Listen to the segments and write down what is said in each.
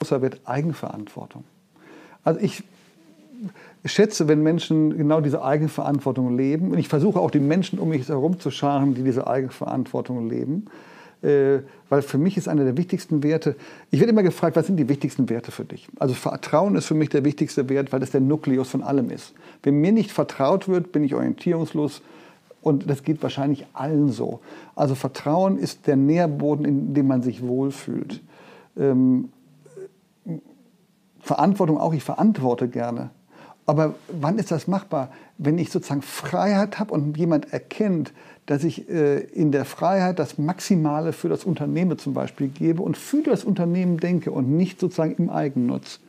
großer Wert Eigenverantwortung. Also ich schätze, wenn Menschen genau diese Eigenverantwortung leben. Und ich versuche auch die Menschen um mich herum zu scharen, die diese Eigenverantwortung leben. Äh, weil für mich ist einer der wichtigsten Werte, ich werde immer gefragt, was sind die wichtigsten Werte für dich? Also Vertrauen ist für mich der wichtigste Wert, weil das der Nukleus von allem ist. Wenn mir nicht vertraut wird, bin ich orientierungslos und das geht wahrscheinlich allen so. Also Vertrauen ist der Nährboden, in dem man sich wohlfühlt. Ähm, Verantwortung auch, ich verantworte gerne. Aber wann ist das machbar? Wenn ich sozusagen Freiheit habe und jemand erkennt, dass ich äh, in der Freiheit das Maximale für das Unternehmen zum Beispiel gebe und für das Unternehmen denke und nicht sozusagen im Eigennutz.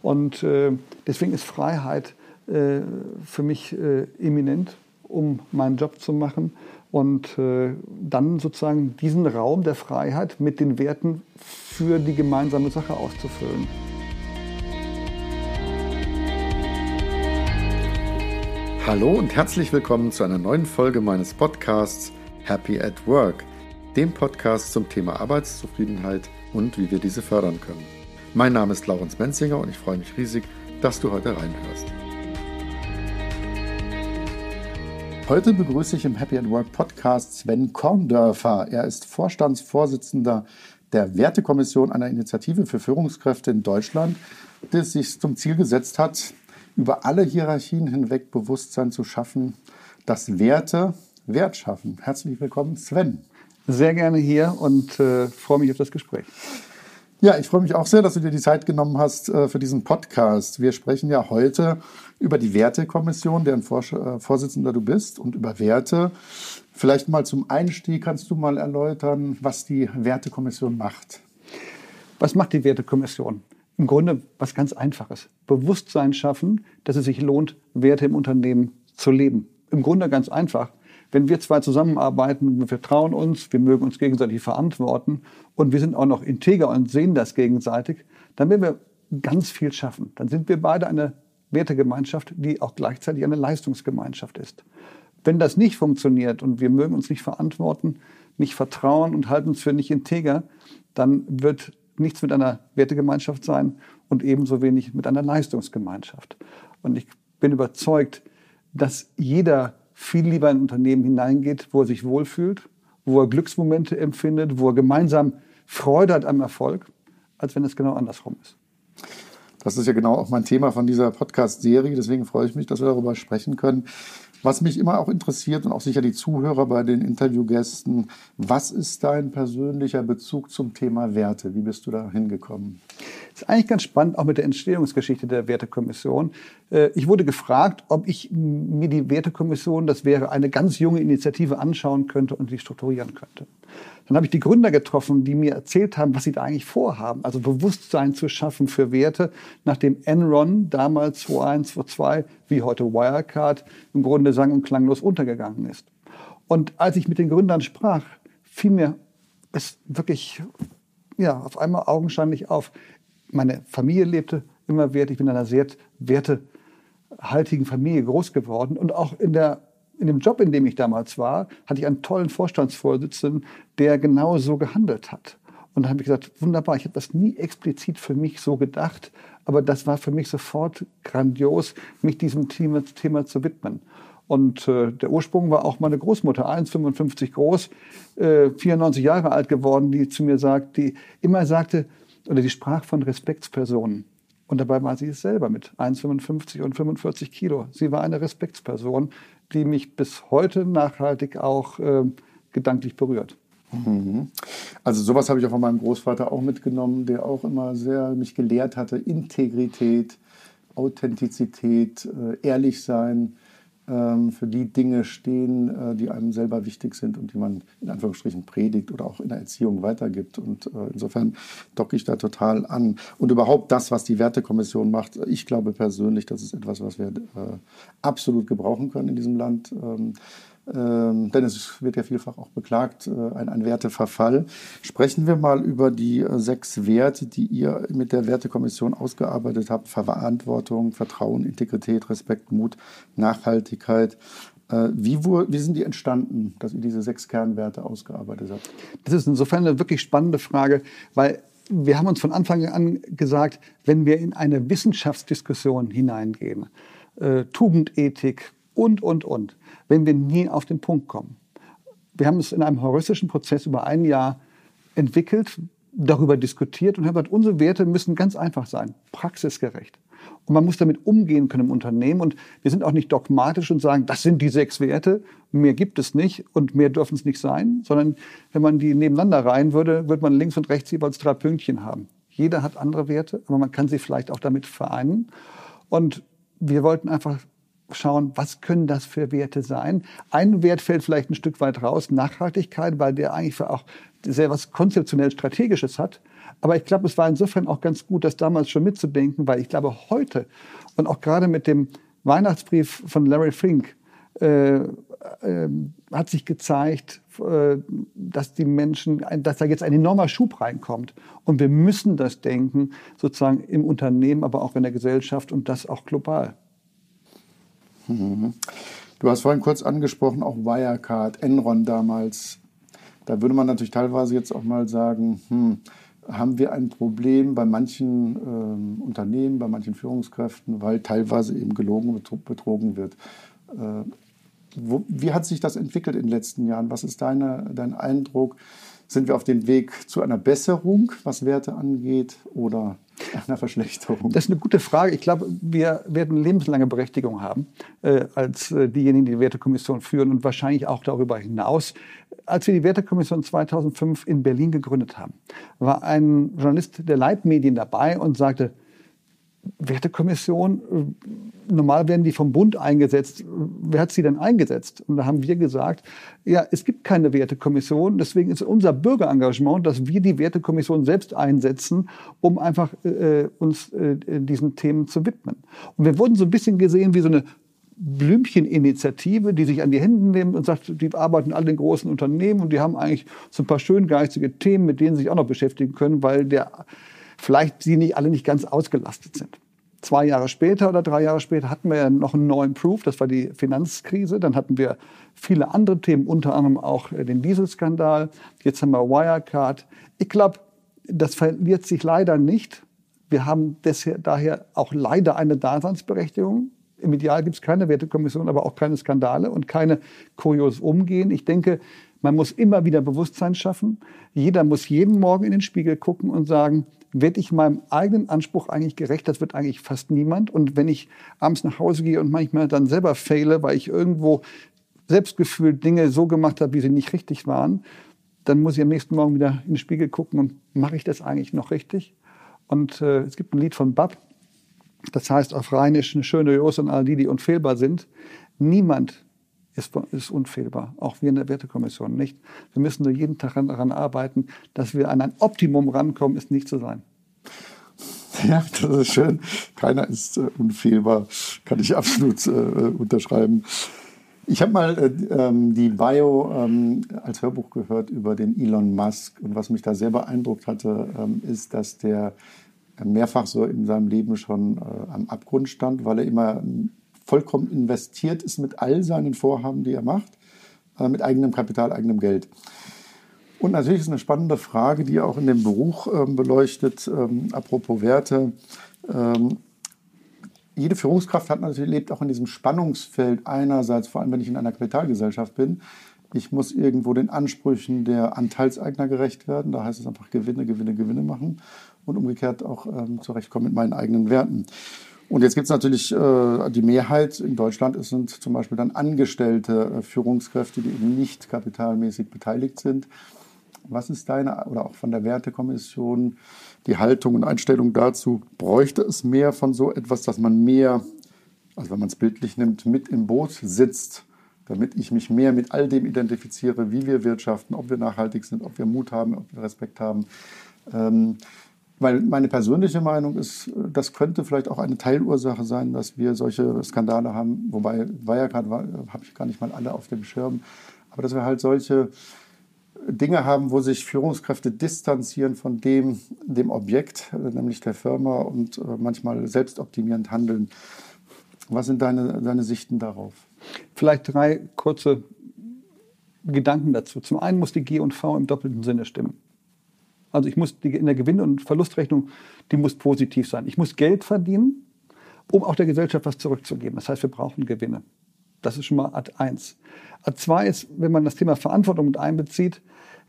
Und äh, deswegen ist Freiheit äh, für mich äh, eminent, um meinen Job zu machen und äh, dann sozusagen diesen Raum der Freiheit mit den Werten für die gemeinsame Sache auszufüllen. Hallo und herzlich willkommen zu einer neuen Folge meines Podcasts Happy at Work, dem Podcast zum Thema Arbeitszufriedenheit und wie wir diese fördern können. Mein Name ist Laurens Menzinger und ich freue mich riesig, dass du heute reinhörst. Heute begrüße ich im Happy at Work Podcast Sven Korndörfer. Er ist Vorstandsvorsitzender der Wertekommission einer Initiative für Führungskräfte in Deutschland, die sich zum Ziel gesetzt hat, über alle Hierarchien hinweg Bewusstsein zu schaffen, dass Werte Wert schaffen. Herzlich willkommen, Sven. Sehr gerne hier und äh, freue mich auf das Gespräch. Ja, ich freue mich auch sehr, dass du dir die Zeit genommen hast äh, für diesen Podcast. Wir sprechen ja heute über die Wertekommission, deren Vors äh, Vorsitzender du bist, und über Werte. Vielleicht mal zum Einstieg kannst du mal erläutern, was die Wertekommission macht. Was macht die Wertekommission? Im Grunde was ganz Einfaches. Bewusstsein schaffen, dass es sich lohnt, Werte im Unternehmen zu leben. Im Grunde ganz einfach. Wenn wir zwei zusammenarbeiten, wir vertrauen uns, wir mögen uns gegenseitig verantworten und wir sind auch noch integer und sehen das gegenseitig, dann werden wir ganz viel schaffen. Dann sind wir beide eine Wertegemeinschaft, die auch gleichzeitig eine Leistungsgemeinschaft ist. Wenn das nicht funktioniert und wir mögen uns nicht verantworten, nicht vertrauen und halten uns für nicht integer, dann wird nichts mit einer Wertegemeinschaft sein und ebenso wenig mit einer Leistungsgemeinschaft. Und ich bin überzeugt, dass jeder viel lieber in ein Unternehmen hineingeht, wo er sich wohlfühlt, wo er Glücksmomente empfindet, wo er gemeinsam Freude hat am Erfolg, als wenn es genau andersrum ist. Das ist ja genau auch mein Thema von dieser Podcast-Serie. Deswegen freue ich mich, dass wir darüber sprechen können. Was mich immer auch interessiert und auch sicher die Zuhörer bei den Interviewgästen, was ist dein persönlicher Bezug zum Thema Werte? Wie bist du da hingekommen? Das ist eigentlich ganz spannend, auch mit der Entstehungsgeschichte der Wertekommission. Äh, ich wurde gefragt, ob ich mir die Wertekommission, das wäre eine ganz junge Initiative, anschauen könnte und sie strukturieren könnte. Dann habe ich die Gründer getroffen, die mir erzählt haben, was sie da eigentlich vorhaben. Also Bewusstsein zu schaffen für Werte, nachdem Enron damals 2001, 2002, wie heute Wirecard, im Grunde sang- und klanglos untergegangen ist. Und als ich mit den Gründern sprach, fiel mir es wirklich ja, auf einmal augenscheinlich auf. Meine Familie lebte immer Wert. Ich bin in einer sehr wertehaltigen Familie groß geworden. Und auch in der in dem Job, in dem ich damals war, hatte ich einen tollen Vorstandsvorsitzenden, der genau so gehandelt hat. Und da habe ich gesagt, wunderbar, ich habe das nie explizit für mich so gedacht, aber das war für mich sofort grandios, mich diesem Thema, Thema zu widmen. Und äh, der Ursprung war auch meine Großmutter, 1,55 groß, äh, 94 Jahre alt geworden, die zu mir sagt, die immer sagte, oder die sprach von Respektspersonen. Und dabei war sie es selber mit 1,55 und 45 Kilo. Sie war eine Respektsperson, die mich bis heute nachhaltig auch äh, gedanklich berührt. Mhm. Also sowas habe ich auch von meinem Großvater auch mitgenommen, der auch immer sehr mich gelehrt hatte, Integrität, Authentizität, äh, ehrlich sein, für die Dinge stehen, äh, die einem selber wichtig sind und die man in Anführungsstrichen predigt oder auch in der Erziehung weitergibt. Und äh, insofern docke ich da total an. Und überhaupt das, was die Wertekommission macht, ich glaube persönlich, das ist etwas, was wir äh, absolut gebrauchen können in diesem Land. Ähm, denn es wird ja vielfach auch beklagt, äh, ein, ein, Werteverfall. Sprechen wir mal über die äh, sechs Werte, die ihr mit der Wertekommission ausgearbeitet habt. Verantwortung, Vertrauen, Integrität, Respekt, Mut, Nachhaltigkeit. Äh, wie, wie, sind die entstanden, dass ihr diese sechs Kernwerte ausgearbeitet habt? Das ist insofern eine wirklich spannende Frage, weil wir haben uns von Anfang an gesagt, wenn wir in eine Wissenschaftsdiskussion hineingehen, äh, Tugendethik und, und, und, wenn wir nie auf den Punkt kommen. Wir haben es in einem heuristischen Prozess über ein Jahr entwickelt, darüber diskutiert und haben gesagt, unsere Werte müssen ganz einfach sein, praxisgerecht. Und man muss damit umgehen können im Unternehmen. Und wir sind auch nicht dogmatisch und sagen, das sind die sechs Werte, mehr gibt es nicht und mehr dürfen es nicht sein, sondern wenn man die nebeneinander reihen würde, würde man links und rechts jeweils drei Pünktchen haben. Jeder hat andere Werte, aber man kann sie vielleicht auch damit vereinen. Und wir wollten einfach schauen, was können das für Werte sein. Ein Wert fällt vielleicht ein Stück weit raus, Nachhaltigkeit, weil der eigentlich auch sehr was konzeptionell Strategisches hat. Aber ich glaube, es war insofern auch ganz gut, das damals schon mitzudenken, weil ich glaube, heute und auch gerade mit dem Weihnachtsbrief von Larry Fink äh, äh, hat sich gezeigt, äh, dass die Menschen, dass da jetzt ein enormer Schub reinkommt. Und wir müssen das denken, sozusagen im Unternehmen, aber auch in der Gesellschaft und das auch global. Mhm. Du hast vorhin kurz angesprochen, auch Wirecard, Enron damals. Da würde man natürlich teilweise jetzt auch mal sagen, hm, haben wir ein Problem bei manchen ähm, Unternehmen, bei manchen Führungskräften, weil teilweise eben gelogen, betrogen wird. Äh, wo, wie hat sich das entwickelt in den letzten Jahren? Was ist deine, dein Eindruck? Sind wir auf dem Weg zu einer Besserung, was Werte angeht, oder einer Verschlechterung? Das ist eine gute Frage. Ich glaube, wir werden lebenslange Berechtigung haben äh, als äh, diejenigen, die die Wertekommission führen und wahrscheinlich auch darüber hinaus. Als wir die Wertekommission 2005 in Berlin gegründet haben, war ein Journalist der Leitmedien dabei und sagte, Wertekommission, äh, normal werden die vom Bund eingesetzt. Wer hat sie denn eingesetzt? Und da haben wir gesagt, ja, es gibt keine Wertekommission. Deswegen ist unser Bürgerengagement, dass wir die Wertekommission selbst einsetzen, um einfach äh, uns äh, diesen Themen zu widmen. Und wir wurden so ein bisschen gesehen wie so eine Blümcheninitiative, die sich an die Hände nimmt und sagt, die arbeiten alle in großen Unternehmen und die haben eigentlich so ein paar schöngeistige Themen, mit denen sie sich auch noch beschäftigen können, weil der vielleicht sie nicht alle nicht ganz ausgelastet sind. Zwei Jahre später oder drei Jahre später hatten wir ja noch einen neuen Proof, das war die Finanzkrise. Dann hatten wir viele andere Themen, unter anderem auch äh, den Dieselskandal. Jetzt haben wir Wirecard. Ich glaube, das verliert sich leider nicht. Wir haben daher auch leider eine Daseinsberechtigung. Im Ideal gibt es keine Wertekommission, aber auch keine Skandale und keine kurioses Umgehen. Ich denke, man muss immer wieder Bewusstsein schaffen. Jeder muss jeden Morgen in den Spiegel gucken und sagen, werde ich meinem eigenen Anspruch eigentlich gerecht? Das wird eigentlich fast niemand. Und wenn ich abends nach Hause gehe und manchmal dann selber fehle, weil ich irgendwo selbstgefühlt Dinge so gemacht habe, wie sie nicht richtig waren, dann muss ich am nächsten Morgen wieder in den Spiegel gucken und mache ich das eigentlich noch richtig? Und äh, es gibt ein Lied von Bab, das heißt auf Rheinisch, eine schöne Jose und all die, die unfehlbar sind. Niemand ist, ist unfehlbar, auch wir in der Wertekommission nicht. Wir müssen nur jeden Tag daran arbeiten, dass wir an ein Optimum rankommen, ist nicht zu sein. Ja, das ist schön. Keiner ist äh, unfehlbar, kann ich absolut äh, unterschreiben. Ich habe mal äh, ähm, die Bio ähm, als Hörbuch gehört über den Elon Musk. Und was mich da sehr beeindruckt hatte, ähm, ist, dass der mehrfach so in seinem Leben schon äh, am Abgrund stand, weil er immer vollkommen investiert ist mit all seinen Vorhaben, die er macht, äh, mit eigenem Kapital, eigenem Geld. Und natürlich ist eine spannende Frage, die auch in dem Buch ähm, beleuchtet, ähm, apropos Werte. Ähm, jede Führungskraft hat natürlich, lebt auch in diesem Spannungsfeld einerseits, vor allem wenn ich in einer Kapitalgesellschaft bin, ich muss irgendwo den Ansprüchen der Anteilseigner gerecht werden. Da heißt es einfach Gewinne, Gewinne, Gewinne machen und umgekehrt auch ähm, zurechtkommen mit meinen eigenen Werten. Und jetzt gibt es natürlich äh, die Mehrheit in Deutschland, es sind zum Beispiel dann angestellte äh, Führungskräfte, die eben nicht kapitalmäßig beteiligt sind. Was ist deine oder auch von der Wertekommission die Haltung und Einstellung dazu? Bräuchte es mehr von so etwas, dass man mehr, also wenn man es bildlich nimmt, mit im Boot sitzt, damit ich mich mehr mit all dem identifiziere, wie wir wirtschaften, ob wir nachhaltig sind, ob wir Mut haben, ob wir Respekt haben. Ähm, weil meine persönliche Meinung ist, das könnte vielleicht auch eine Teilursache sein, dass wir solche Skandale haben. Wobei Wirecard war, habe ich gar nicht mal alle auf dem Schirm. Aber dass wir halt solche Dinge haben, wo sich Führungskräfte distanzieren von dem, dem Objekt, nämlich der Firma und äh, manchmal selbstoptimierend handeln. Was sind deine, deine Sichten darauf? Vielleicht drei kurze Gedanken dazu. Zum einen muss die G und V im doppelten Sinne stimmen. Also ich muss die, in der Gewinn- und Verlustrechnung, die muss positiv sein. Ich muss Geld verdienen, um auch der Gesellschaft was zurückzugeben. Das heißt, wir brauchen Gewinne. Das ist schon mal Ad 1. Ad 2 ist, wenn man das Thema Verantwortung mit einbezieht,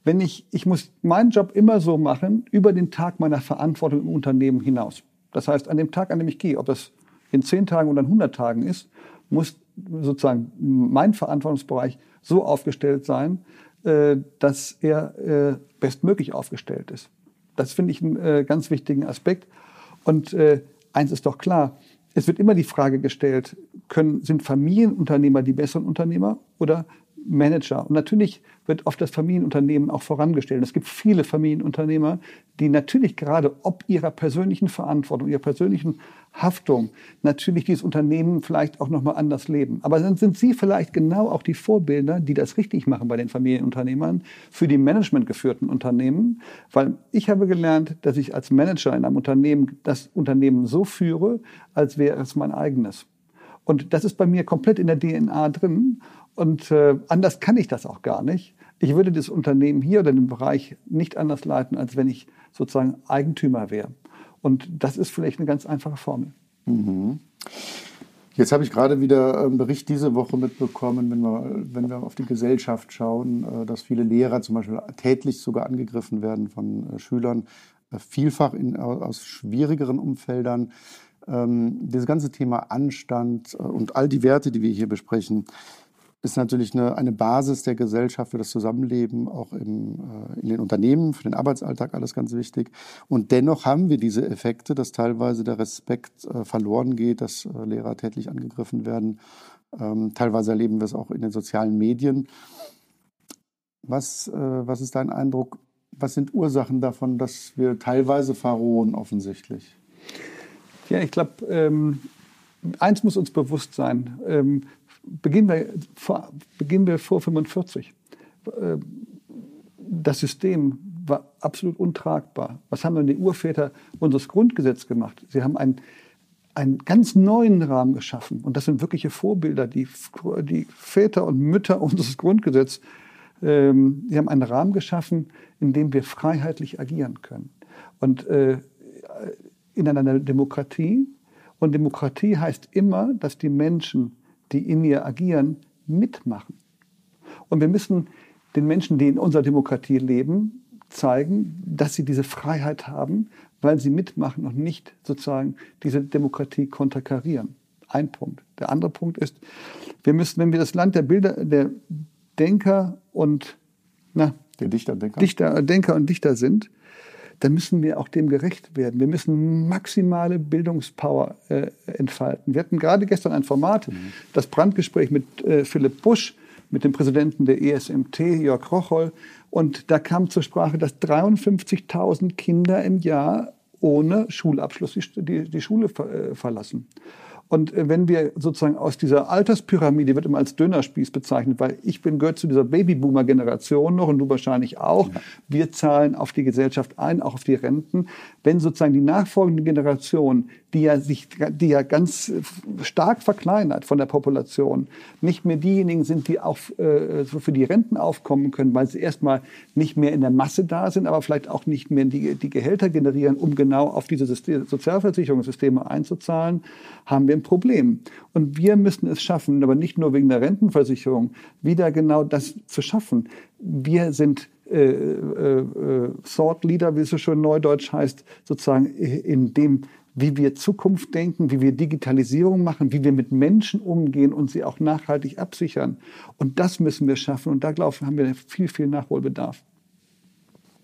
wenn ich, ich muss meinen Job immer so machen, über den Tag meiner Verantwortung im Unternehmen hinaus. Das heißt, an dem Tag, an dem ich gehe, ob das in zehn Tagen oder in 100 Tagen ist, muss sozusagen mein Verantwortungsbereich so aufgestellt sein, dass er äh, bestmöglich aufgestellt ist. Das finde ich einen äh, ganz wichtigen Aspekt. Und eins ist doch klar, es wird immer die Frage gestellt, können, sind Familienunternehmer die besseren Unternehmer oder Manager. Und natürlich wird oft das Familienunternehmen auch vorangestellt. Es gibt viele Familienunternehmer, die natürlich gerade ob ihrer persönlichen Verantwortung, ihrer persönlichen Haftung natürlich dieses Unternehmen vielleicht auch nochmal anders leben. Aber dann sind Sie vielleicht genau auch die Vorbilder, die das richtig machen bei den Familienunternehmern für die managementgeführten Unternehmen. Weil ich habe gelernt, dass ich als Manager in einem Unternehmen das Unternehmen so führe, als wäre es mein eigenes. Und das ist bei mir komplett in der DNA drin. Und äh, anders kann ich das auch gar nicht. Ich würde das Unternehmen hier oder den Bereich nicht anders leiten, als wenn ich sozusagen Eigentümer wäre. Und das ist vielleicht eine ganz einfache Formel. Mhm. Jetzt habe ich gerade wieder einen Bericht diese Woche mitbekommen, wenn wir, wenn wir auf die Gesellschaft schauen, äh, dass viele Lehrer zum Beispiel tätlich sogar angegriffen werden von äh, Schülern, äh, vielfach in, aus schwierigeren Umfeldern ähm, dieses ganze Thema Anstand und all die Werte, die wir hier besprechen, ist natürlich eine, eine Basis der Gesellschaft für das Zusammenleben, auch im, äh, in den Unternehmen, für den Arbeitsalltag alles ganz wichtig. Und dennoch haben wir diese Effekte, dass teilweise der Respekt äh, verloren geht, dass äh, Lehrer tätlich angegriffen werden. Ähm, teilweise erleben wir es auch in den sozialen Medien. Was, äh, was ist dein Eindruck? Was sind Ursachen davon, dass wir teilweise verrohen offensichtlich? Ja, ich glaube, ähm, eins muss uns bewusst sein. Ähm, beginnen, wir vor, beginnen wir vor 45. Äh, das System war absolut untragbar. Was haben denn die Urväter unseres Grundgesetzes gemacht? Sie haben einen, einen ganz neuen Rahmen geschaffen. Und das sind wirkliche Vorbilder, die, die Väter und Mütter unseres Grundgesetzes. Ähm, sie haben einen Rahmen geschaffen, in dem wir freiheitlich agieren können. Und äh, in einer Demokratie. Und Demokratie heißt immer, dass die Menschen, die in ihr agieren, mitmachen. Und wir müssen den Menschen, die in unserer Demokratie leben, zeigen, dass sie diese Freiheit haben, weil sie mitmachen und nicht sozusagen diese Demokratie konterkarieren. Ein Punkt. Der andere Punkt ist, wir müssen, wenn wir das Land der Bilder, der Denker und na, der Dichter, Denker. Dichter, Denker und Dichter sind, dann müssen wir auch dem gerecht werden. Wir müssen maximale Bildungspower äh, entfalten. Wir hatten gerade gestern ein Format, mhm. das Brandgespräch mit äh, Philipp Busch, mit dem Präsidenten der ESMT, Jörg Rocholl. Und da kam zur Sprache, dass 53.000 Kinder im Jahr ohne Schulabschluss die, die, die Schule ver, äh, verlassen. Und äh, wenn wir sozusagen aus dieser Alterspyramide, wird immer als Dönerspieß bezeichnet, weil ich bin, gehört zu dieser Babyboomer-Generation noch und du wahrscheinlich auch. Ja. Wir zahlen auf die Gesellschaft ein, auch auf die Renten. Wenn sozusagen die nachfolgende Generation, die ja sich, die ja ganz stark verkleinert von der Population, nicht mehr diejenigen sind, die auch äh, für die Renten aufkommen können, weil sie erstmal nicht mehr in der Masse da sind, aber vielleicht auch nicht mehr die, die Gehälter generieren, um genau auf diese System, Sozialversicherungssysteme einzuzahlen, haben wir ein Problem. Und wir müssen es schaffen, aber nicht nur wegen der Rentenversicherung, wieder genau das zu schaffen. Wir sind äh, äh, äh Thought Leader, wie es so schön neudeutsch heißt, sozusagen in dem, wie wir Zukunft denken, wie wir Digitalisierung machen, wie wir mit Menschen umgehen und sie auch nachhaltig absichern. Und das müssen wir schaffen. Und da, glaube ich, haben wir viel, viel Nachholbedarf.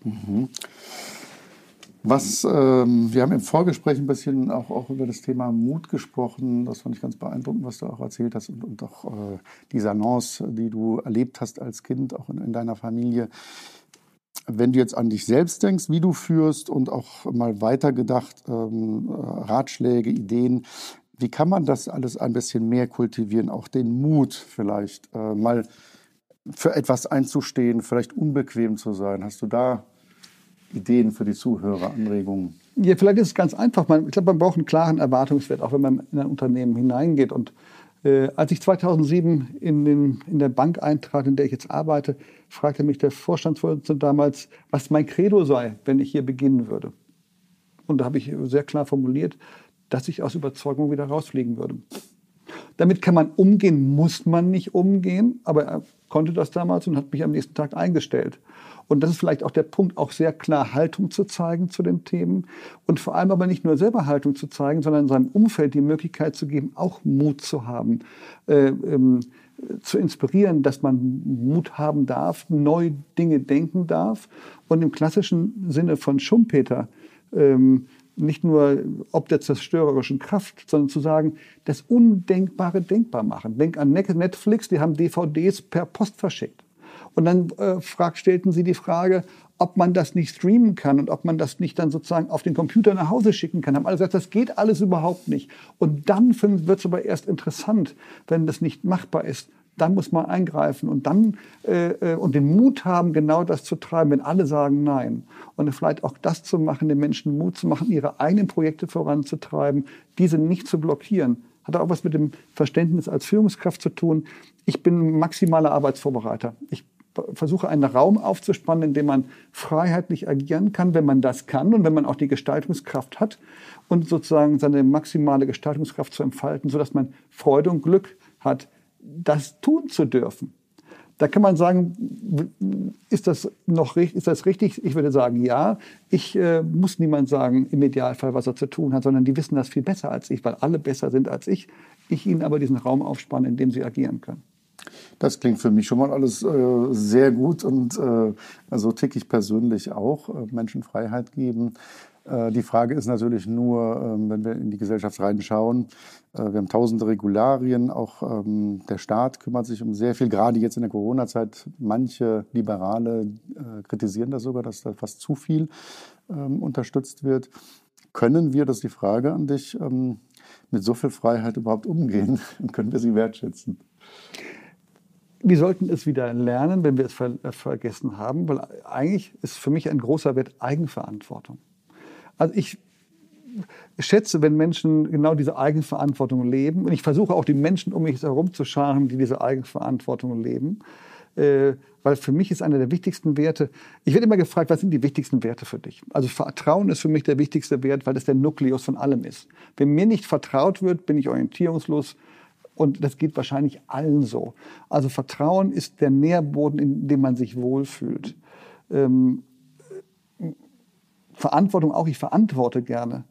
Mhm. Was, ähm, wir haben im Vorgespräch ein bisschen auch, auch über das Thema Mut gesprochen. Das fand ich ganz beeindruckend, was du auch erzählt hast und, und auch äh, die Salons, die du erlebt hast als Kind, auch in, in deiner Familie. Wenn du jetzt an dich selbst denkst, wie du führst und auch mal weitergedacht, ähm, Ratschläge, Ideen, wie kann man das alles ein bisschen mehr kultivieren? Auch den Mut vielleicht, äh, mal für etwas einzustehen, vielleicht unbequem zu sein. Hast du da Ideen für die Zuhörer, Anregungen? Ja, vielleicht ist es ganz einfach. Ich glaube, man braucht einen klaren Erwartungswert, auch wenn man in ein Unternehmen hineingeht. Und Äh, als ich 2007 in, den, in der Bank eintrat, in der ich jetzt arbeite, fragte mich der Vorstandsvorsitzende damals, was mein Credo sei, wenn ich hier beginnen würde. Und da habe ich sehr klar formuliert, dass ich aus Überzeugung wieder rausfliegen würde. Damit kann man umgehen, muss man nicht umgehen, aber er konnte das damals und hat mich am nächsten Tag eingestellt. Und das ist vielleicht auch der Punkt, auch sehr klar Haltung zu zeigen zu den Themen und vor allem aber nicht nur selber Haltung zu zeigen, sondern seinem Umfeld die Möglichkeit zu geben, auch Mut zu haben, äh, ähm, zu inspirieren, dass man Mut haben darf, neue Dinge denken darf und im klassischen Sinne von Schumpeter ähm, nicht nur ob der zerstörerischen Kraft, sondern zu sagen, das Undenkbare denkbar machen. Denk an Netflix, die haben DVDs per Post verschickt. Und dann äh, frag, stellten sie die Frage, ob man das nicht streamen kann und ob man das nicht dann sozusagen auf den Computer nach Hause schicken kann. Haben alle gesagt, das geht alles überhaupt nicht. Und dann wird es aber erst interessant, wenn das nicht machbar ist. Dann muss man eingreifen und dann äh, äh, und den Mut haben, genau das zu treiben, wenn alle sagen Nein. Und vielleicht auch das zu machen, den Menschen Mut zu machen, ihre eigenen Projekte voranzutreiben, diese nicht zu blockieren. Hat auch was mit dem Verständnis als Führungskraft zu tun. Ich bin maximaler Arbeitsvorbereiter. Ich versuche einen Raum aufzuspannen, in dem man freiheitlich agieren kann, wenn man das kann und wenn man auch die Gestaltungskraft hat und sozusagen seine maximale Gestaltungskraft zu entfalten, sodass man Freude und Glück hat, das tun zu dürfen. Da kann man sagen, ist das noch ist das richtig? Ich würde sagen, ja. Ich äh, muss niemand sagen, im Idealfall, was er zu tun hat, sondern die wissen das viel besser als ich, weil alle besser sind als ich. Ich ihnen aber diesen Raum aufspanne, in dem sie agieren können. Das klingt für mich schon mal alles äh, sehr gut und äh, also tick ich persönlich auch. Äh, Menschen Freiheit geben. Äh, die Frage ist natürlich nur, ähm, wenn wir in die Gesellschaft reinschauen, äh, wir haben tausende Regularien, auch ähm, der Staat kümmert sich um sehr viel, gerade jetzt in der Corona-Zeit. Manche Liberale äh, kritisieren das sogar, dass da fast zu viel ähm, unterstützt wird. Können wir, das ist die Frage an dich, mit so viel Freiheit überhaupt umgehen? Können wir sie wertschätzen? Wir sollten es wieder lernen, wenn wir es ver äh, vergessen haben, weil eigentlich ist für mich ein großer Wert Eigenverantwortung. Also ich schätze, wenn Menschen genau diese Eigenverantwortung leben, und ich versuche auch die Menschen um mich herum zu scharen, die diese Eigenverantwortung leben, äh, weil für mich ist einer der wichtigsten Werte, ich werde immer gefragt, was sind die wichtigsten Werte für dich? Also Vertrauen ist für mich der wichtigste Wert, weil das der Nukleus von allem ist. Wenn mir nicht vertraut wird, bin ich orientierungslos, und das geht wahrscheinlich allen so. Also Vertrauen ist der Nährboden, in dem man sich wohlfühlt. Ähm, Verantwortung auch, ich verantworte gerne.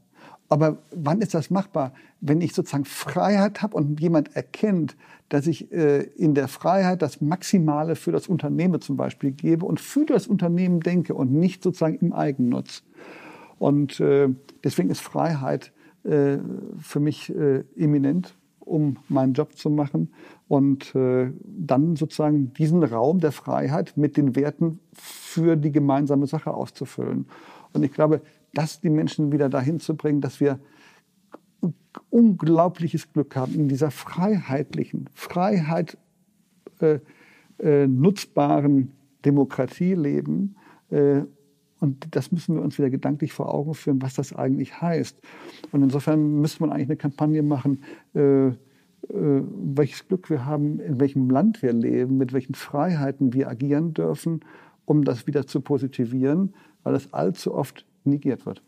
Aber wann ist das machbar? Wenn ich sozusagen Freiheit habe und jemand erkennt, dass ich äh, in der Freiheit das Maximale für das Unternehmen zum Beispiel gebe und für das Unternehmen denke und nicht sozusagen im Eigennutz. Und äh, deswegen ist Freiheit äh, für mich äh, eminent um meinen Job zu machen und äh, dann sozusagen diesen Raum der Freiheit mit den Werten für die gemeinsame Sache auszufüllen. Und ich glaube, das die Menschen wieder dahin zu bringen, dass wir unglaubliches Glück haben, in dieser freiheitlichen, Freiheit äh, äh, nutzbaren Demokratie leben. Und das müssen wir uns wieder gedanklich vor Augen führen, was das eigentlich heißt. Und insofern müsste man eigentlich eine Kampagne machen, äh, äh, welches Glück wir haben, in welchem Land wir leben, mit welchen Freiheiten wir agieren dürfen, um das wieder zu positivieren, weil das allzu oft negiert wird.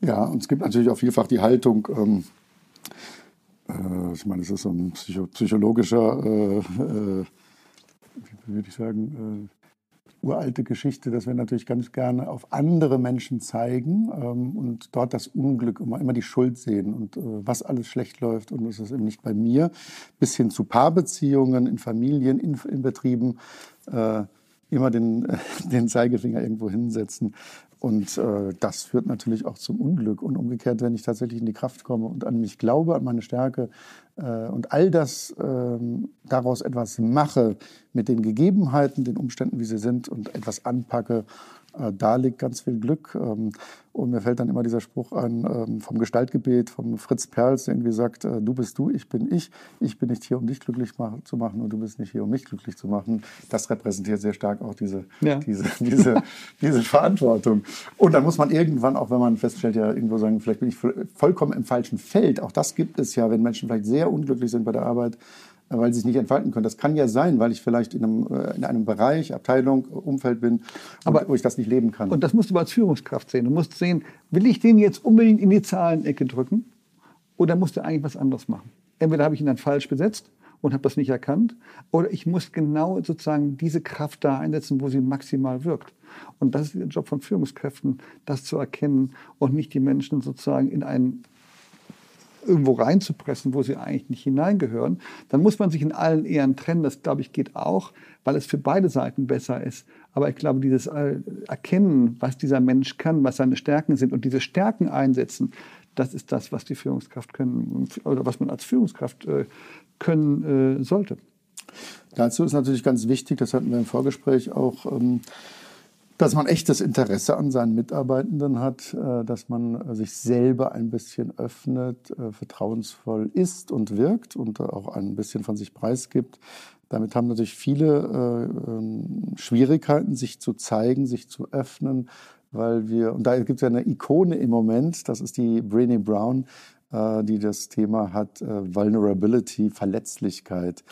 Ja, und es gibt natürlich auch vielfach die Haltung, ähm, äh, ich meine, es ist so ein psycho psychologischer, äh, äh, wie würde ich sagen, äh, uralte Geschichte, dass wir natürlich ganz gerne auf andere Menschen zeigen ähm, und dort das Unglück immer, immer die Schuld sehen und äh, was alles schlecht läuft und es ist eben nicht bei mir, bis hin zu Paarbeziehungen in Familien, in, in Betrieben, äh, immer den, den Zeigefinger irgendwo hinsetzen. Und äh, das führt natürlich auch zum Unglück. Und umgekehrt, wenn ich tatsächlich in die Kraft komme und an mich glaube, an meine Stärke äh, und all das äh, daraus etwas mache mit den Gegebenheiten, den Umständen, wie sie sind und etwas anpacke, da liegt ganz viel Glück. Ähm, und mir fällt dann immer dieser Spruch ein ähm, vom Gestaltgebet, vom Fritz Perls, der irgendwie sagt, äh, du bist du, ich bin ich. Ich bin nicht hier, um dich glücklich zu machen und du bist nicht hier, um mich glücklich zu machen. Das repräsentiert sehr stark auch diese, ja. diese, diese, diese Verantwortung. Und dann muss man irgendwann, auch wenn man feststellt, ja irgendwo sagen, vielleicht bin ich vollkommen im falschen Feld. Auch das gibt es ja, wenn Menschen vielleicht sehr unglücklich sind bei der Arbeit, weil sie sich nicht entfalten können. Das kann ja sein, weil ich vielleicht in einem, äh, in einem Bereich, Abteilung, Umfeld bin, Aber, wo ich das nicht leben kann. Und das musst du als Führungskraft sehen. Du musst sehen, will ich den jetzt unbedingt in die Zahlenecke drücken oder muss der eigentlich was anderes machen? Entweder habe ich ihn dann falsch besetzt und habe das nicht erkannt oder ich muss genau sozusagen diese Kraft da einsetzen, wo sie maximal wirkt. Und das ist der Job von Führungskräften, das zu erkennen und nicht die Menschen sozusagen in einen irgendwo reinzupressen, wo sie eigentlich nicht hineingehören, dann muss man sich in allen Ehren trennen. Das, glaube ich, geht auch, weil es für beide Seiten besser ist. Aber ich glaube, dieses äh, Erkennen, was dieser Mensch kann, was seine Stärken sind und diese Stärken einsetzen, das ist das, was die Führungskraft können oder was man als Führungskraft äh, können äh, sollte. Dazu ist natürlich ganz wichtig, das hatten wir im Vorgespräch auch, ähm, dass man echtes Interesse an seinen Mitarbeitenden hat, äh, dass man äh, sich selber ein bisschen öffnet, äh, vertrauensvoll ist und wirkt und auch ein bisschen von sich preisgibt. Damit haben natürlich viele ähm, Schwierigkeiten, sich zu zeigen, sich zu öffnen, weil wir, und da gibt es ja eine Ikone im Moment, das ist die Brené Brown, die das Thema hat, Vulnerability, Verletzlichkeit.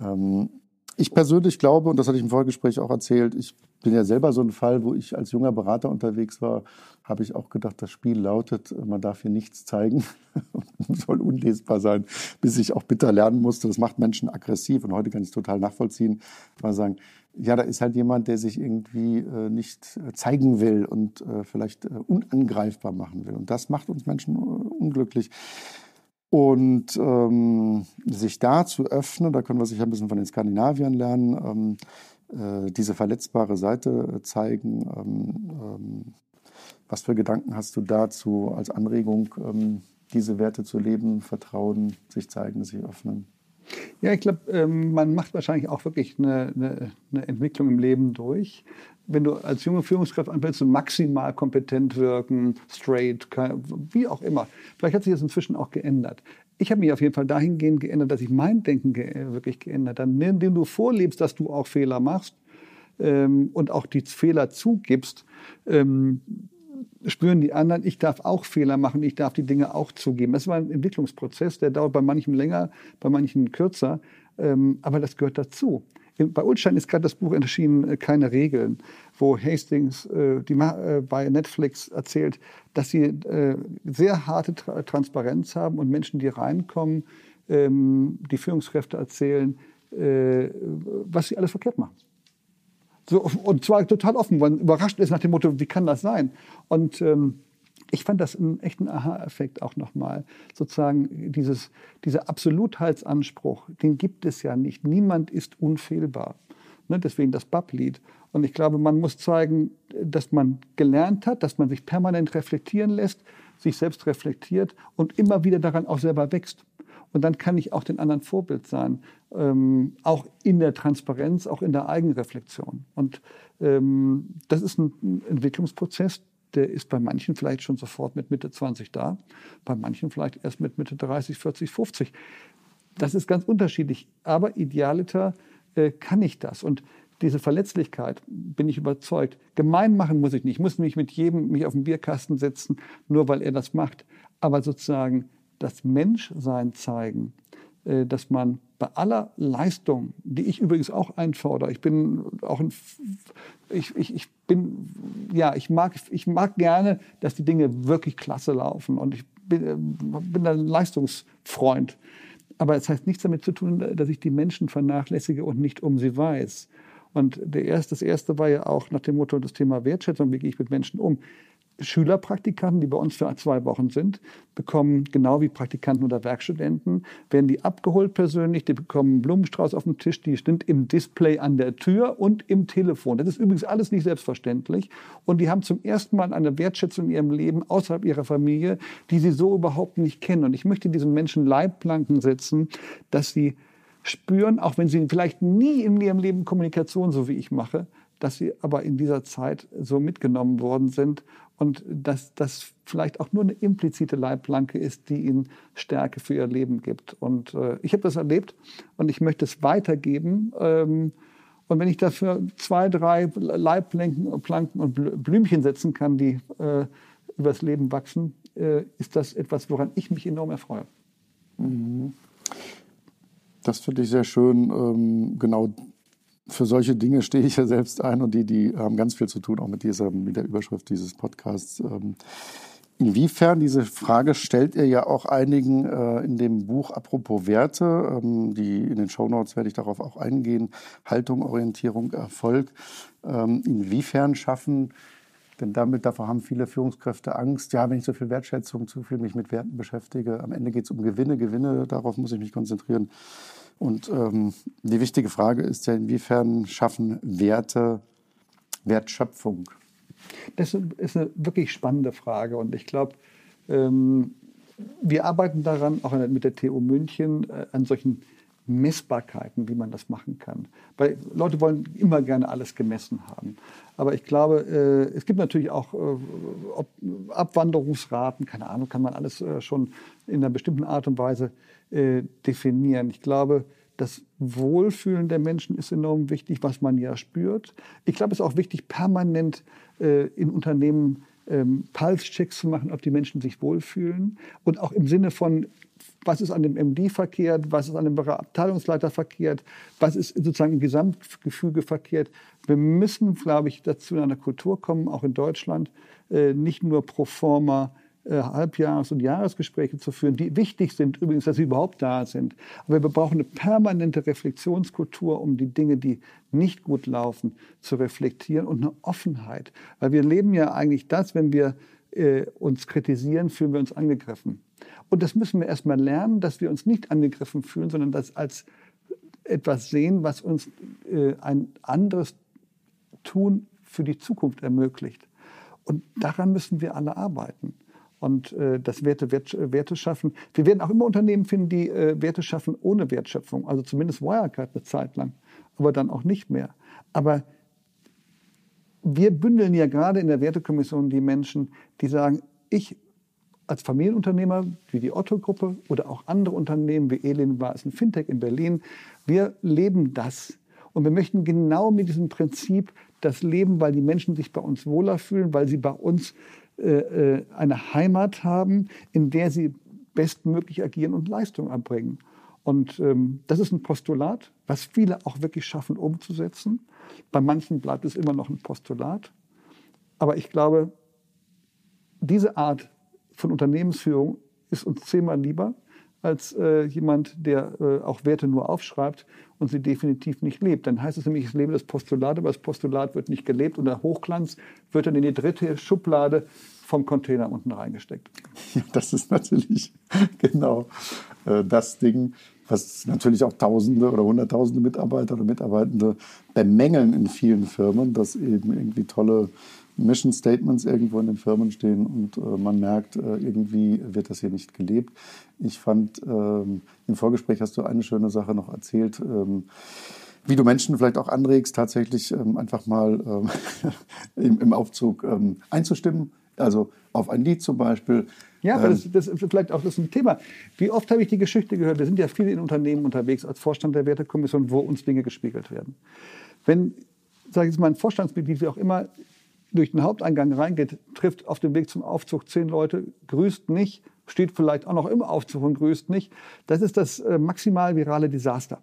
Ähm, ich persönlich glaube, und das hatte ich im Vorgespräch auch erzählt, ich bin ja selber so ein Fall, wo ich als junger Berater unterwegs war, habe ich auch gedacht, das Spiel lautet, man darf hier nichts zeigen, soll unlesbar sein, bis ich auch bitter lernen musste. Das macht Menschen aggressiv und heute kann ich es total nachvollziehen. Mal sagen, ja, da ist halt jemand, der sich irgendwie äh, nicht äh, zeigen will und äh, vielleicht äh, unangreifbar machen will. Und das macht uns Menschen äh, unglücklich. Und ähm, sich da zu öffnen, da können wir sich ein bisschen von den Skandinaviern lernen, ähm, äh, diese verletzbare Seite zeigen. Ähm, ähm, was für Gedanken hast du dazu als Anregung, ähm, diese Werte zu leben, Vertrauen, sich zeigen, sich öffnen? Ja, ich glaube, ähm, man macht wahrscheinlich auch wirklich eine, eine, eine, Entwicklung im Leben durch. Wenn du als junge Führungskraft anfängst, maximal kompetent wirken, straight, wie auch immer. Vielleicht hat sich das inzwischen auch geändert. Ich habe mich auf jeden Fall dahingehend geändert, dass ich mein Denken ge wirklich geändert habe. Indem du vorlebst, dass du auch Fehler machst ähm, und auch die Fehler zugibst, ähm, spüren die anderen, ich darf auch Fehler machen, ich darf die Dinge auch zugeben. Das war ein Entwicklungsprozess, der dauert bei manchen länger, bei manchen kürzer, ähm, aber das gehört dazu. Bei Ulstein ist gerade das Buch erschienen, äh, Keine Regeln, wo Hastings äh, die, äh, bei Netflix erzählt, dass sie äh, sehr harte Tra Transparenz haben und Menschen, die reinkommen, ähm, die Führungskräfte erzählen, äh, was sie alles verkehrt machen. So, und zwar total offen, man überrascht ist nach dem Motto, wie kann das sein? Und ähm, ich fand das einen echten Aha-Effekt auch nochmal. Sozusagen dieses, dieser Absolutheitsanspruch, den gibt es ja nicht. Niemand ist unfehlbar. Ne, deswegen das Bab-Lied. Und ich glaube, man muss zeigen, dass man gelernt hat, dass man sich permanent reflektieren lässt, sich selbst reflektiert und immer wieder daran auch selber wächst. Und dann kann ich auch den anderen Vorbild sein, ähm, auch in der Transparenz, auch in der Eigenreflexion. Und ähm, das ist ein Entwicklungsprozess, der ist bei manchen vielleicht schon sofort mit Mitte 20 da, bei manchen vielleicht erst mit Mitte 30, 40, 50. Das ist ganz unterschiedlich. Aber idealiter äh, kann ich das. Und diese Verletzlichkeit, bin ich überzeugt, gemein machen muss ich nicht. Ich muss mich mit jedem mich auf den Bierkasten setzen, nur weil er das macht. Aber sozusagen das Menschsein zeigen, äh, dass man bei aller Leistung, die ich übrigens auch einfordere, ich bin auch ein, ich, ich, ich bin, ja, ich mag, ich mag gerne, dass die Dinge wirklich klasse laufen und ich bin, äh, bin ein Leistungsfreund. Aber es das heißt nichts damit zu tun, dass ich die Menschen vernachlässige und nicht um sie weiß. Und der erste, das erste war ja auch nach dem Motto das Thema Wertschätzung, wie gehe ich mit Menschen um. Schülerpraktikanten, die bei uns für zwei Wochen sind, bekommen genau wie Praktikanten oder Werkstudenten, werden die abgeholt persönlich, die bekommen einen Blumenstrauß auf dem Tisch, die sind im Display an der Tür und im Telefon. Das ist übrigens alles nicht selbstverständlich. Und die haben zum ersten Mal eine Wertschätzung in ihrem Leben außerhalb ihrer Familie, die sie so überhaupt nicht kennen. Und ich möchte diesen Menschen Leitplanken setzen, dass sie spüren, auch wenn sie vielleicht nie in ihrem Leben Kommunikation so wie ich mache, dass sie aber in dieser Zeit so mitgenommen worden sind und dass das vielleicht auch nur eine implizite Leitplanke ist, die ihnen Stärke für ihr Leben gibt. Und äh, ich habe das erlebt und ich möchte es weitergeben. Ähm, und wenn ich dafür zwei, drei Leitplanken Planken und Blümchen setzen kann, die äh, übers Leben wachsen, äh, ist das etwas, woran ich mich enorm erfreue. Mhm. Das finde ich sehr schön. Ähm, genau für solche Dinge stehe ich ja selbst ein und die, die haben ganz viel zu tun, auch mit dieser, mit der Überschrift dieses Podcasts. Ähm, inwiefern, diese Frage stellt ihr ja auch einigen äh, in dem Buch Apropos Werte, ähm, die in den Shownotes werde ich darauf auch eingehen, Haltung, Orientierung, Erfolg. Ähm, inwiefern schaffen denn damit, davor haben viele Führungskräfte Angst. Ja, wenn ich so viel Wertschätzung, zu viel mich mit Werten beschäftige, am Ende geht es um Gewinne, Gewinne, darauf muss ich mich konzentrieren. Und ähm, die wichtige Frage ist ja, inwiefern schaffen Werte Wertschöpfung? Das ist eine wirklich spannende Frage und ich glaube, ähm, wir arbeiten daran, auch mit der TU München, äh, an solchen Messbarkeiten, wie man das machen kann. Weil Leute wollen immer gerne alles gemessen haben. Aber ich glaube, äh, es gibt natürlich auch äh, Abwanderungsraten, keine Ahnung, kann man alles äh, schon in einer bestimmten Art und Weise äh, definieren. Ich glaube, das Wohlfühlen der Menschen ist enorm wichtig, was man ja spürt. Ich glaube, es ist auch wichtig, permanent äh, in Unternehmen ähm, Pulse-Checks zu machen, ob die Menschen sich wohlfühlen. Und auch im Sinne von, was ist an dem MD verkehrt, was ist an dem Abteilungsleiter verkehrt, was ist sozusagen im Gesamtgefüge verkehrt. Wir müssen, glaube ich, dazu in einer Kultur kommen, auch in Deutschland, äh, nicht nur pro forma äh, Halbjahres- und Jahresgespräche zu führen, die wichtig sind übrigens, dass sie überhaupt da sind. Aber wir brauchen eine permanente Reflexionskultur, um die Dinge, die nicht gut laufen, zu reflektieren und eine Offenheit. Weil wir leben ja eigentlich das, wenn wir äh, uns kritisieren, fühlen wir uns angegriffen. Und das müssen wir erstmal lernen, dass wir uns nicht angegriffen fühlen, sondern das als etwas sehen, was uns äh, ein anderes Tun für die Zukunft ermöglicht. Und daran müssen wir alle arbeiten und äh, das Werte, Wert, Werte schaffen. Wir werden auch immer Unternehmen finden, die äh, Werte schaffen ohne Wertschöpfung. Also zumindest Wirecard eine Zeit lang, aber dann auch nicht mehr. Aber wir bündeln ja gerade in der Wertekommission die Menschen, die sagen, ich als Familienunternehmer wie die Otto-Gruppe oder auch andere Unternehmen wie Elin war es ein Fintech in Berlin, wir leben das. Und wir möchten genau mit diesem Prinzip das leben, weil die Menschen sich bei uns wohler fühlen, weil sie bei uns eine Heimat haben, in der sie bestmöglich agieren und Leistung erbringen. Und ähm, das ist ein Postulat, was viele auch wirklich schaffen umzusetzen. Bei manchen bleibt es immer noch ein Postulat. Aber ich glaube, diese Art von Unternehmensführung ist uns zehnmal lieber als äh, jemand, der äh, auch Werte nur aufschreibt und sie definitiv nicht lebt. Dann heißt es nämlich, ich lebe das Postulat, aber das Postulat wird nicht gelebt und der Hochglanz wird dann in die dritte Schublade vom Container unten reingesteckt. Ja, das ist natürlich genau äh, das Ding, was natürlich auch Tausende oder Hunderttausende Mitarbeiter oder Mitarbeitende bemängeln in vielen Firmen, dass eben irgendwie tolle Mission Statements irgendwo in den Firmen stehen und äh, man merkt, äh, irgendwie wird das hier nicht gelebt. Ich fand, ähm, im Vorgespräch hast du eine schöne Sache noch erzählt, ähm, wie du Menschen vielleicht auch anregst, tatsächlich ähm, einfach mal ähm, im, im, Aufzug ähm, einzustimmen. Also auf ein Lied zum Beispiel. Ja, aber das, das, ist vielleicht auch das ist ein Thema. Wie oft habe ich die Geschichte gehört? Wir sind ja viele in Unternehmen unterwegs als Vorstand der Wertekommission, wo uns Dinge gespiegelt werden. Wenn, sage ich jetzt mal, ein Vorstandsmitglied, wie auch immer, durch den Haupteingang reingeht, trifft auf dem Weg zum Aufzug zehn Leute, grüßt nicht, steht vielleicht auch noch im Aufzug und grüßt nicht. Das ist das äh, maximal virale Desaster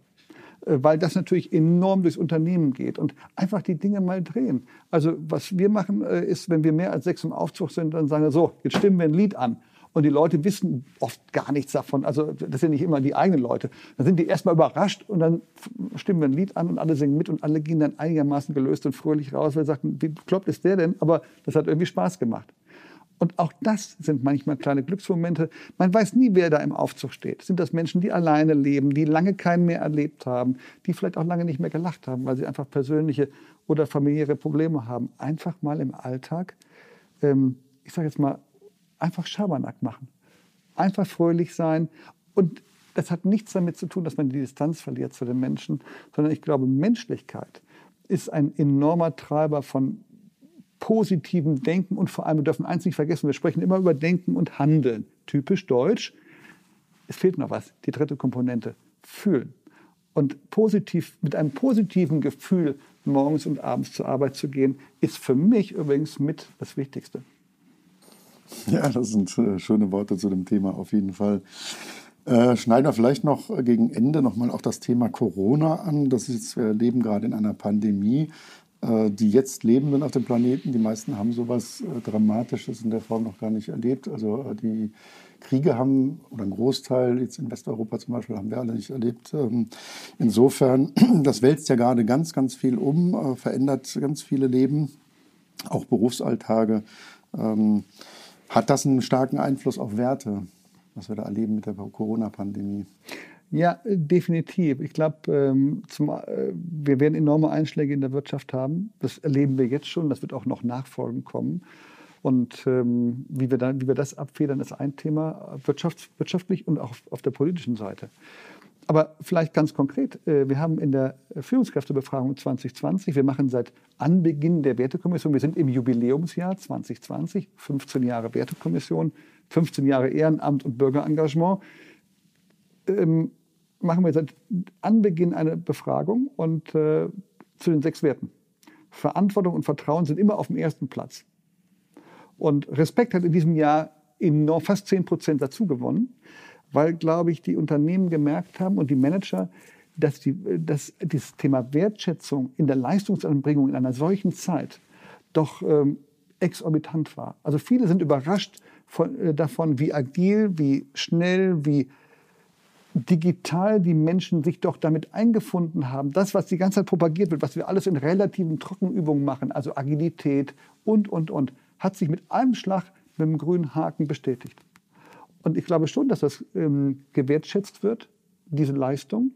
äh, weil das natürlich enorm durchs Unternehmen geht und einfach die Dinge mal drehen. Also was wir machen, äh, ist, wenn wir mehr als sechs im Aufzug sind, dann sagen wir so, jetzt stimmen wir ein Lied an. Und die Leute wissen oft gar nichts davon. Also das sind nicht immer die eigenen Leute. Dann sind die erstmal überrascht und dann stimmen wir ein Lied an und alle singen mit und alle gehen dann einigermaßen gelöst und fröhlich raus, weil sie sagten, wie bekloppt ist der denn? Aber das hat irgendwie Spaß gemacht. Und auch das sind manchmal kleine Glücksmomente. Man weiß nie, wer da im Aufzug steht. Sind das Menschen, die alleine leben, die lange keinen mehr erlebt haben, die vielleicht auch lange nicht mehr gelacht haben, weil sie einfach persönliche oder familiäre Probleme haben. Einfach mal im Alltag, ähm, ich sage jetzt mal, einfach Schabernack machen. Einfach fröhlich sein. Und das hat nichts damit zu tun, dass man die Distanz verliert zu den Menschen, sondern ich glaube, Menschlichkeit ist ein enormer Treiber von positivem Denken und vor allem, wir dürfen eins nicht vergessen, wir sprechen immer über Denken und Handeln. Typisch deutsch. Es fehlt noch was, die dritte Komponente, fühlen. Und positiv, mit einem positiven Gefühl morgens und abends zur Arbeit zu gehen, ist für mich übrigens mit das Wichtigste. Ja, das sind äh, schöne Worte zu dem Thema auf jeden Fall. Äh, schneiden wir vielleicht noch gegen Ende nochmal auch das Thema Corona an. Das ist, wir leben gerade in einer Pandemie. Äh, die jetzt Lebenden auf dem Planeten, die meisten haben sowas äh, Dramatisches in der Form noch gar nicht erlebt. Also äh, die Kriege haben, oder ein Großteil, jetzt in Westeuropa zum Beispiel, haben wir alle nicht erlebt. Ähm, insofern, das wälzt ja gerade ganz, ganz viel um, verändert ganz viele Leben, auch Berufsalltage. Ähm, hat das einen starken Einfluss auf Werte, was wir da erleben mit der Corona-Pandemie? Ja, definitiv. Ich glaube, ähm, äh, wir werden enorme Einschläge in der Wirtschaft haben. Das erleben wir jetzt schon. Das wird auch noch nachfolgend kommen. Und ähm, wie, wir dann, wie wir das abfedern, ist ein Thema, wirtschaftlich und auch auf der politischen Seite. Aber vielleicht ganz konkret, äh, wir haben in der Führungskräftebefragung 2020, wir machen seit Anbeginn der Wertekommission, wir sind im Jubiläumsjahr 2020, 15 Jahre Wertekommission, 15 Jahre Ehrenamt und Bürgerengagement, ähm, machen wir seit Anbeginn eine Befragung und äh, zu den sechs Werten. Verantwortung und Vertrauen sind immer auf dem ersten Platz. Und Respekt hat in diesem Jahr enorm, fast 10 Prozent dazu gewonnen weil, glaube ich, die Unternehmen gemerkt haben und die Manager, dass, die, dass dieses Thema Wertschätzung in der Leistungsanbringung in einer solchen Zeit doch ähm, exorbitant war. Also viele sind überrascht von, äh, davon, wie agil, wie schnell, wie digital die Menschen sich doch damit eingefunden haben. Das, was die ganze Zeit propagiert wird, was wir alles in relativen Trockenübungen machen, also Agilität und, und, und, hat sich mit einem Schlag mit dem grünen Haken bestätigt. Und ich glaube schon, dass das ähm, gewertschätzt wird, diese Leistung.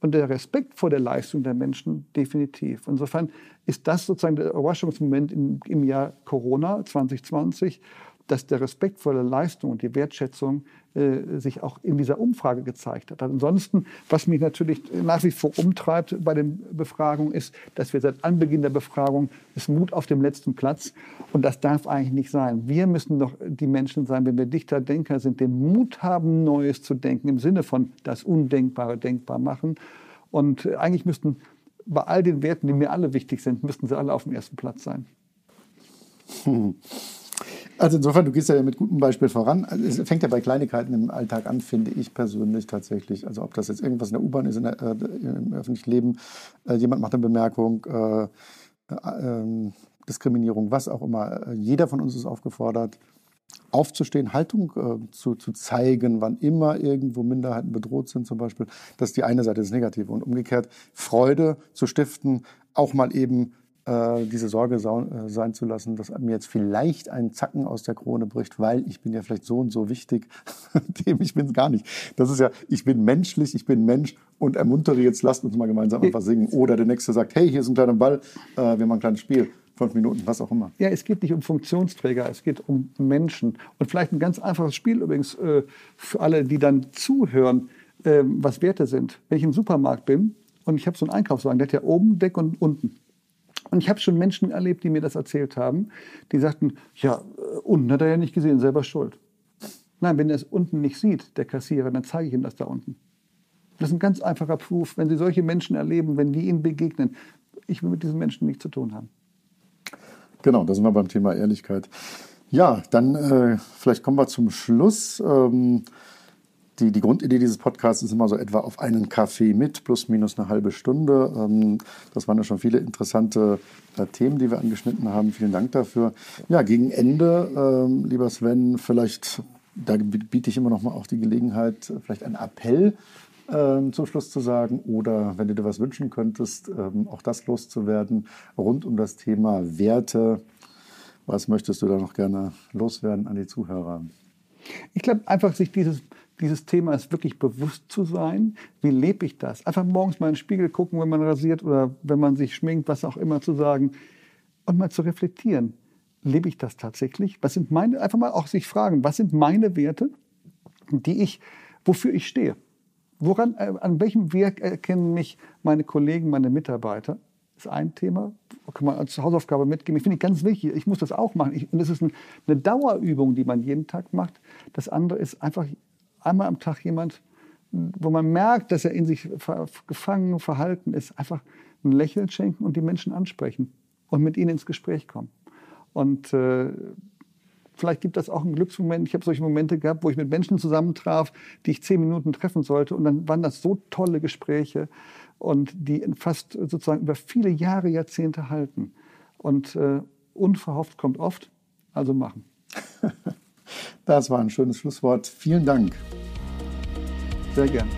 Und der Respekt vor der Leistung der Menschen definitiv. Insofern ist das sozusagen der Überraschungsmoment im, im Jahr Corona 2020, dass der Respekt vor der Leistung und die Wertschätzung äh, sich auch in dieser Umfrage gezeigt hat. Ansonsten, was mich natürlich nach wie vor umtreibt bei den Befragungen, ist, dass wir seit Anbeginn der Befragung ist Mut auf dem letzten Platz und das darf eigentlich nicht sein. Wir müssen doch die Menschen sein, wenn wir Dichter, Denker sind, den Mut haben, Neues zu denken im Sinne von das Undenkbare denkbar machen. Und eigentlich müssten bei all den Werten, die mir alle wichtig sind, müssten sie alle auf dem ersten Platz sein. Hm. Also insofern, du gehst ja mit gutem Beispiel voran. Also es fängt ja bei Kleinigkeiten im Alltag an, finde ich persönlich tatsächlich. Also ob das jetzt irgendwas in der U-Bahn ist, der, äh, im öffentlichen Leben, äh, jemand macht eine Bemerkung, äh, ähm, Diskriminierung, was auch immer. Äh, jeder von uns ist aufgefordert, aufzustehen, Haltung äh, zu, zu zeigen, wann immer irgendwo Minderheiten bedroht sind zum Beispiel. Das ist die eine Seite, das Negative. Und umgekehrt Freude zu stiften, auch mal eben äh, diese Sorge äh, sein zu lassen, dass mir jetzt vielleicht ein Zacken aus der Krone bricht, weil ich bin ja vielleicht so und so wichtig, dem ich bin es gar nicht. Das ist ja, ich bin menschlich, ich bin Mensch und ermuntere jetzt, lasst uns mal gemeinsam einfach singen. Oder der Nächste sagt, hey, hier ist ein kleiner Ball, äh, wir machen ein kleines Spiel fünf Minuten, was auch immer. Ja, es geht nicht um Funktionsträger, es geht um Menschen. Und vielleicht ein ganz einfaches Spiel übrigens äh, für alle, die dann zuhören, was Werte sind. Wenn ich im Supermarkt bin und ich habe so einen Einkaufswagen, der hat ja oben Deck und unten. Und ich habe schon Menschen erlebt, die mir das erzählt haben, die sagten, ja, äh, unten hat er ja nicht gesehen, selber schuld. Nein, wenn er es unten nicht sieht, der Kassierer, dann zeige ich ihm das da unten. Das ist ein ganz einfacher Proof. Wenn Sie solche Menschen erleben, wenn die Ihnen begegnen, ich will mit diesen Menschen nichts zu tun haben. Genau, da sind wir beim Thema Ehrlichkeit. Ja, dann äh, vielleicht kommen wir zum Schluss. Ähm, die, die Grundidee dieses Podcasts ist immer so etwa auf einen Kaffee mit, plus minus eine halbe Stunde. Ähm, das waren ja schon viele interessante äh, Themen, die wir angeschnitten haben. Vielen Dank dafür. Ja, gegen Ende, ähm, lieber Sven, vielleicht, da biete ich immer noch mal auch die Gelegenheit, vielleicht einen Appell ähm, zum Schluss zu sagen oder wenn du dir was wünschen könntest, auch das loszuwerden rund um das Thema Werte. Was möchtest du da noch gerne loswerden an die Zuhörer? Ich glaube, einfach sich dieses dieses Thema ist wirklich bewusst zu sein. Wie lebe ich das? Einfach morgens mal in den Spiegel gucken, wenn man rasiert oder wenn man sich schminkt, was auch immer zu sagen. Und mal zu reflektieren. Lebe ich das tatsächlich? Was sind meine, einfach mal auch sich fragen, was sind meine Werte, die ich, wofür ich stehe? Woran, äh, an welchem Werk erkennen mich meine Kollegen, meine Mitarbeiter? ist ein Thema. Kann man als Hausaufgabe mitgeben. Ich finde ich ganz wichtig. Ich muss das auch machen. Ich, und das ist ein, eine Dauerübung, die man jeden Tag macht. Das andere ist einfach einmal am Tag jemand, wo man merkt, dass er in sich gefangen, verhalten ist, einfach ein Lächeln schenken und die Menschen ansprechen und mit ihnen ins Gespräch kommen. Und äh, vielleicht gibt das auch einen Glücksmoment. Ich habe solche Momente gehabt, wo ich mit Menschen zusammentraf, die ich zehn Minuten treffen sollte. Und dann waren das so tolle Gespräche und die fast sozusagen über viele Jahre, Jahrzehnte halten. Und äh, unverhofft kommt oft, also machen. Das war ein schönes Schlusswort. Vielen Dank. Sehr gern.